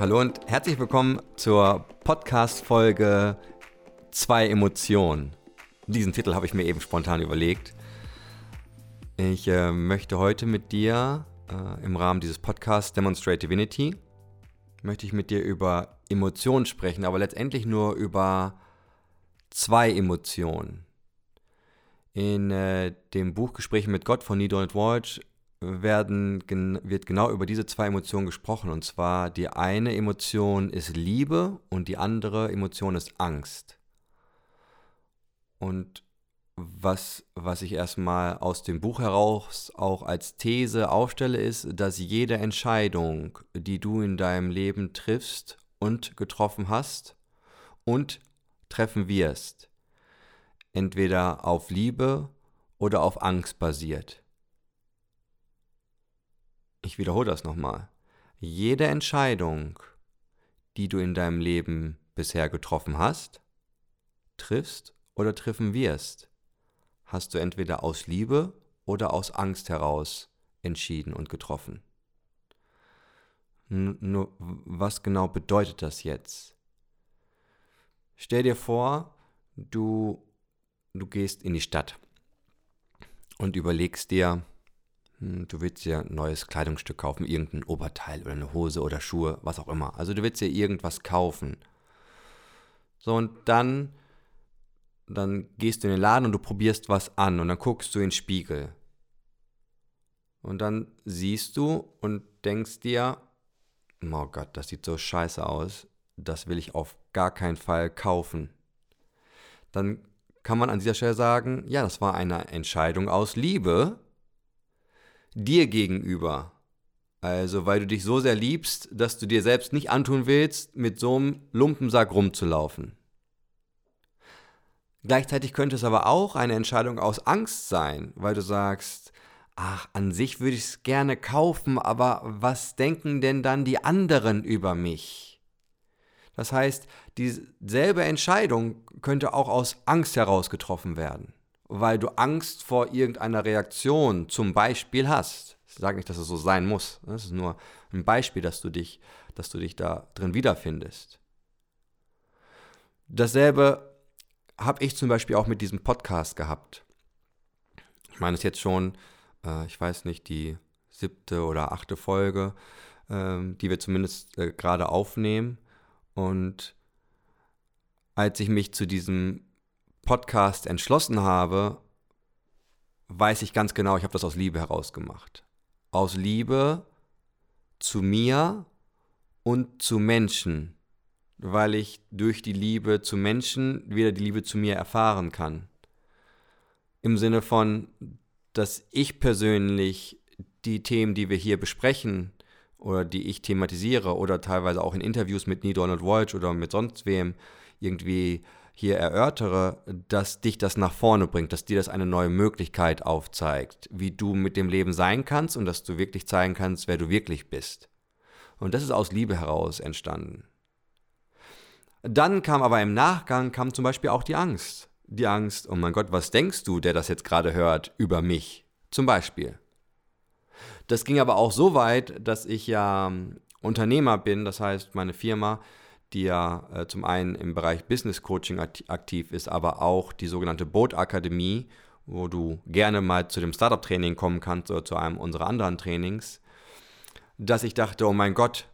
Hallo und herzlich willkommen zur Podcast-Folge Zwei Emotionen. Diesen Titel habe ich mir eben spontan überlegt. Ich äh, möchte heute mit dir äh, im Rahmen dieses Podcasts Demonstrate Divinity, möchte ich mit dir über Emotionen sprechen, aber letztendlich nur über zwei Emotionen. In äh, dem Buch Gespräche mit Gott von Neil Donald Walsh werden, wird genau über diese zwei Emotionen gesprochen. Und zwar die eine Emotion ist Liebe und die andere Emotion ist Angst. Und was, was ich erstmal aus dem Buch heraus auch als These aufstelle, ist, dass jede Entscheidung, die du in deinem Leben triffst und getroffen hast und treffen wirst, entweder auf Liebe oder auf Angst basiert. Ich wiederhole das nochmal. Jede Entscheidung, die du in deinem Leben bisher getroffen hast, triffst oder treffen wirst, hast du entweder aus Liebe oder aus Angst heraus entschieden und getroffen. Nur, was genau bedeutet das jetzt? Stell dir vor, du, du gehst in die Stadt und überlegst dir, du willst dir ein neues Kleidungsstück kaufen, irgendein Oberteil oder eine Hose oder Schuhe, was auch immer. Also du willst dir irgendwas kaufen. So, und dann, dann gehst du in den Laden und du probierst was an und dann guckst du in den Spiegel. Und dann siehst du und denkst dir, oh Gott, das sieht so scheiße aus, das will ich auf gar keinen Fall kaufen. Dann kann man an dieser Stelle sagen, ja, das war eine Entscheidung aus Liebe, dir gegenüber. Also, weil du dich so sehr liebst, dass du dir selbst nicht antun willst, mit so einem Lumpensack rumzulaufen. Gleichzeitig könnte es aber auch eine Entscheidung aus Angst sein, weil du sagst, ach, an sich würde ich es gerne kaufen, aber was denken denn dann die anderen über mich? Das heißt, dieselbe Entscheidung könnte auch aus Angst heraus getroffen werden weil du Angst vor irgendeiner Reaktion zum Beispiel hast. Ich sage nicht, dass es so sein muss. Es ist nur ein Beispiel, dass du dich, dass du dich da drin wiederfindest. Dasselbe habe ich zum Beispiel auch mit diesem Podcast gehabt. Ich meine, es ist jetzt schon, äh, ich weiß nicht, die siebte oder achte Folge, äh, die wir zumindest äh, gerade aufnehmen. Und als ich mich zu diesem Podcast entschlossen habe, weiß ich ganz genau, ich habe das aus Liebe herausgemacht. Aus Liebe zu mir und zu Menschen, weil ich durch die Liebe zu Menschen wieder die Liebe zu mir erfahren kann. Im Sinne von, dass ich persönlich die Themen, die wir hier besprechen oder die ich thematisiere oder teilweise auch in Interviews mit Neil Donald Walsh oder mit sonst wem irgendwie hier erörtere, dass dich das nach vorne bringt, dass dir das eine neue Möglichkeit aufzeigt, wie du mit dem Leben sein kannst und dass du wirklich zeigen kannst, wer du wirklich bist. Und das ist aus Liebe heraus entstanden. Dann kam aber im Nachgang kam zum Beispiel auch die Angst. Die Angst, oh mein Gott, was denkst du, der das jetzt gerade hört, über mich? Zum Beispiel. Das ging aber auch so weit, dass ich ja Unternehmer bin, das heißt, meine Firma die ja äh, zum einen im Bereich Business Coaching aktiv ist, aber auch die sogenannte Boot Akademie, wo du gerne mal zu dem Startup Training kommen kannst oder zu einem unserer anderen Trainings, dass ich dachte, oh mein Gott,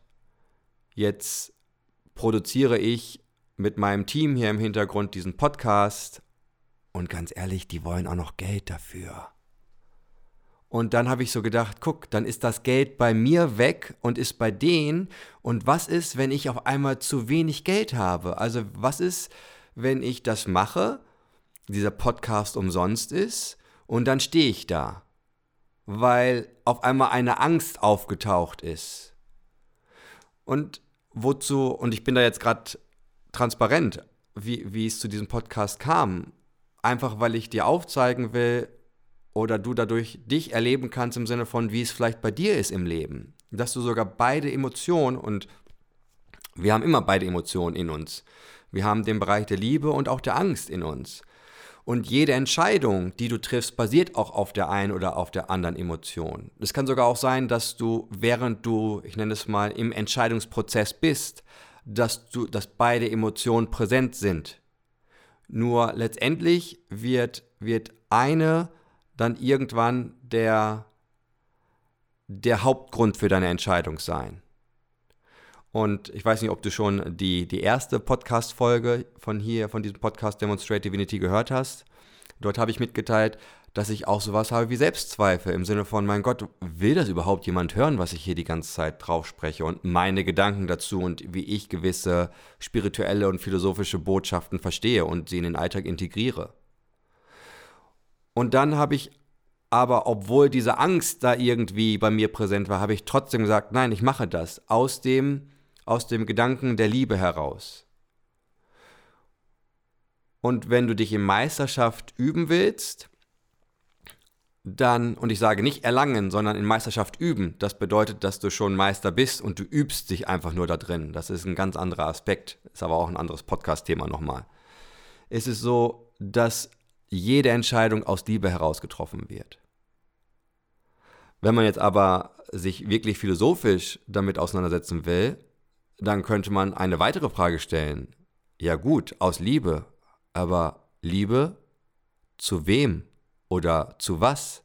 jetzt produziere ich mit meinem Team hier im Hintergrund diesen Podcast und ganz ehrlich, die wollen auch noch Geld dafür. Und dann habe ich so gedacht, guck, dann ist das Geld bei mir weg und ist bei denen. Und was ist, wenn ich auf einmal zu wenig Geld habe? Also was ist, wenn ich das mache, dieser Podcast umsonst ist und dann stehe ich da, weil auf einmal eine Angst aufgetaucht ist. Und wozu, und ich bin da jetzt gerade transparent, wie, wie es zu diesem Podcast kam. Einfach weil ich dir aufzeigen will, oder du dadurch dich erleben kannst im Sinne von, wie es vielleicht bei dir ist im Leben. Dass du sogar beide Emotionen und wir haben immer beide Emotionen in uns. Wir haben den Bereich der Liebe und auch der Angst in uns. Und jede Entscheidung, die du triffst, basiert auch auf der einen oder auf der anderen Emotion. Es kann sogar auch sein, dass du, während du, ich nenne es mal, im Entscheidungsprozess bist, dass du, dass beide Emotionen präsent sind. Nur letztendlich wird, wird eine dann irgendwann der, der Hauptgrund für deine Entscheidung sein. Und ich weiß nicht, ob du schon die, die erste Podcast-Folge von hier, von diesem Podcast Demonstrate Divinity gehört hast. Dort habe ich mitgeteilt, dass ich auch sowas habe wie Selbstzweifel im Sinne von, mein Gott, will das überhaupt jemand hören, was ich hier die ganze Zeit drauf spreche und meine Gedanken dazu und wie ich gewisse spirituelle und philosophische Botschaften verstehe und sie in den Alltag integriere. Und dann habe ich aber, obwohl diese Angst da irgendwie bei mir präsent war, habe ich trotzdem gesagt, nein, ich mache das aus dem aus dem Gedanken der Liebe heraus. Und wenn du dich in Meisterschaft üben willst, dann, und ich sage nicht erlangen, sondern in Meisterschaft üben, das bedeutet, dass du schon Meister bist und du übst dich einfach nur da drin. Das ist ein ganz anderer Aspekt, ist aber auch ein anderes Podcast-Thema nochmal. Es ist so, dass jede Entscheidung aus Liebe heraus getroffen wird. Wenn man jetzt aber sich wirklich philosophisch damit auseinandersetzen will, dann könnte man eine weitere Frage stellen. Ja gut, aus Liebe, aber Liebe zu wem oder zu was?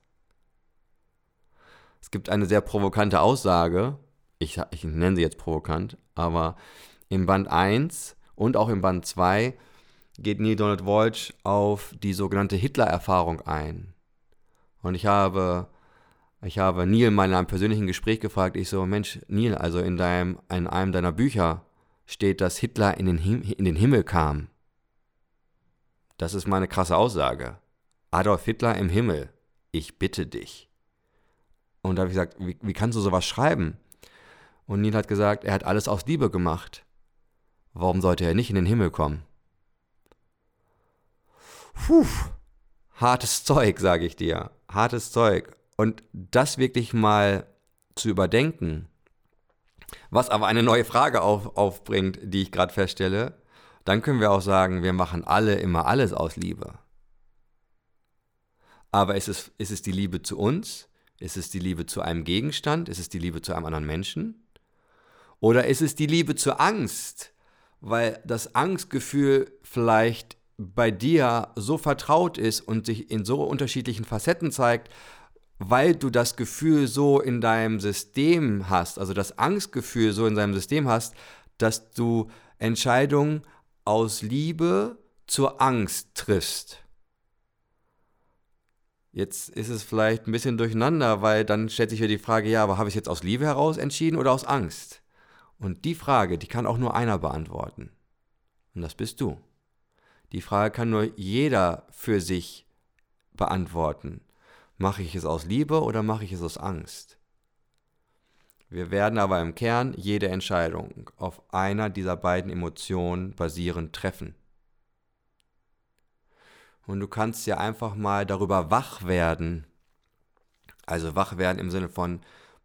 Es gibt eine sehr provokante Aussage, ich, ich nenne sie jetzt provokant, aber im Band 1 und auch im Band 2 geht Neil Donald Walsh auf die sogenannte Hitler-Erfahrung ein. Und ich habe ich habe Neil mal in einem persönlichen Gespräch gefragt, ich so, Mensch, Neil, also in, deinem, in einem deiner Bücher steht, dass Hitler in den, Him in den Himmel kam. Das ist meine krasse Aussage. Adolf Hitler im Himmel, ich bitte dich. Und da habe ich gesagt, wie, wie kannst du sowas schreiben? Und Neil hat gesagt, er hat alles aus Liebe gemacht. Warum sollte er nicht in den Himmel kommen? Puh, hartes Zeug, sage ich dir. Hartes Zeug. Und das wirklich mal zu überdenken, was aber eine neue Frage auf, aufbringt, die ich gerade feststelle, dann können wir auch sagen, wir machen alle immer alles aus Liebe. Aber ist es, ist es die Liebe zu uns? Ist es die Liebe zu einem Gegenstand? Ist es die Liebe zu einem anderen Menschen? Oder ist es die Liebe zur Angst? Weil das Angstgefühl vielleicht bei dir so vertraut ist und sich in so unterschiedlichen Facetten zeigt, weil du das Gefühl so in deinem System hast, also das Angstgefühl so in deinem System hast, dass du Entscheidungen aus Liebe zur Angst triffst. Jetzt ist es vielleicht ein bisschen durcheinander, weil dann stellt sich ja die Frage, ja, aber habe ich jetzt aus Liebe heraus entschieden oder aus Angst? Und die Frage, die kann auch nur einer beantworten. Und das bist du. Die Frage kann nur jeder für sich beantworten. Mache ich es aus Liebe oder mache ich es aus Angst? Wir werden aber im Kern jede Entscheidung auf einer dieser beiden Emotionen basierend treffen. Und du kannst ja einfach mal darüber wach werden, also wach werden im Sinne von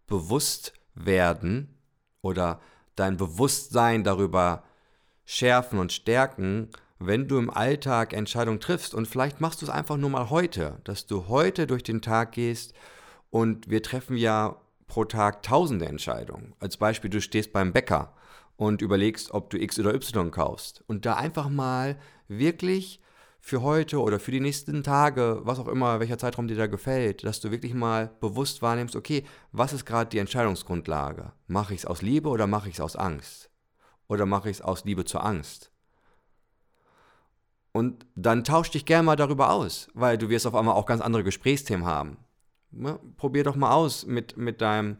bewusst werden oder dein Bewusstsein darüber schärfen und stärken, wenn du im Alltag Entscheidungen triffst und vielleicht machst du es einfach nur mal heute, dass du heute durch den Tag gehst und wir treffen ja pro Tag tausende Entscheidungen. Als Beispiel, du stehst beim Bäcker und überlegst, ob du X oder Y kaufst und da einfach mal wirklich für heute oder für die nächsten Tage, was auch immer, welcher Zeitraum dir da gefällt, dass du wirklich mal bewusst wahrnimmst, okay, was ist gerade die Entscheidungsgrundlage? Mache ich es aus Liebe oder mache ich es aus Angst? Oder mache ich es aus Liebe zur Angst? Und dann tausch dich gerne mal darüber aus, weil du wirst auf einmal auch ganz andere Gesprächsthemen haben. Ja, probier doch mal aus mit, mit deinem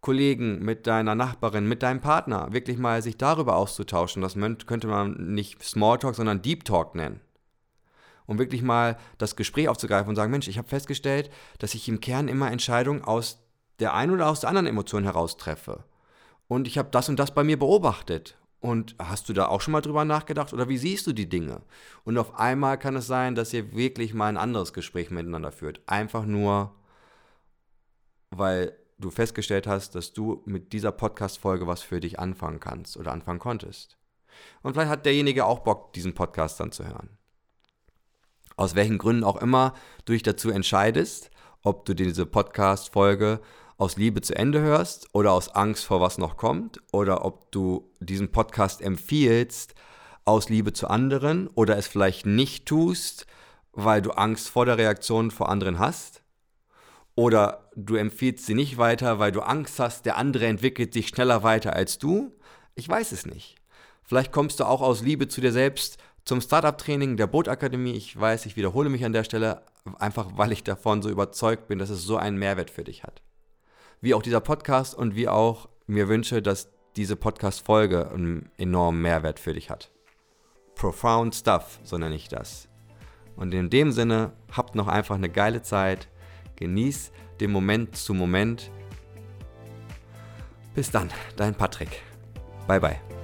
Kollegen, mit deiner Nachbarin, mit deinem Partner, wirklich mal sich darüber auszutauschen. Das könnte man nicht Smalltalk, sondern Deep Talk nennen. Um wirklich mal das Gespräch aufzugreifen und sagen, Mensch, ich habe festgestellt, dass ich im Kern immer Entscheidungen aus der einen oder aus der anderen Emotion heraus treffe. Und ich habe das und das bei mir beobachtet. Und hast du da auch schon mal drüber nachgedacht oder wie siehst du die Dinge? Und auf einmal kann es sein, dass ihr wirklich mal ein anderes Gespräch miteinander führt. Einfach nur, weil du festgestellt hast, dass du mit dieser Podcast-Folge was für dich anfangen kannst oder anfangen konntest. Und vielleicht hat derjenige auch Bock, diesen Podcast dann zu hören. aus welchen Gründen auch immer du dich dazu entscheidest, ob du diese Podcast-Folge aus Liebe zu Ende hörst oder aus Angst vor was noch kommt oder ob du diesen Podcast empfiehlst aus Liebe zu anderen oder es vielleicht nicht tust, weil du Angst vor der Reaktion vor anderen hast oder du empfiehlst sie nicht weiter, weil du Angst hast, der andere entwickelt sich schneller weiter als du. Ich weiß es nicht. Vielleicht kommst du auch aus Liebe zu dir selbst zum Startup-Training der Bootakademie. Ich weiß, ich wiederhole mich an der Stelle, einfach weil ich davon so überzeugt bin, dass es so einen Mehrwert für dich hat wie auch dieser Podcast und wie auch mir wünsche, dass diese Podcast-Folge einen enormen Mehrwert für dich hat. Profound Stuff, so nenne ich das. Und in dem Sinne, habt noch einfach eine geile Zeit. Genieß den Moment zu Moment. Bis dann, dein Patrick. Bye bye.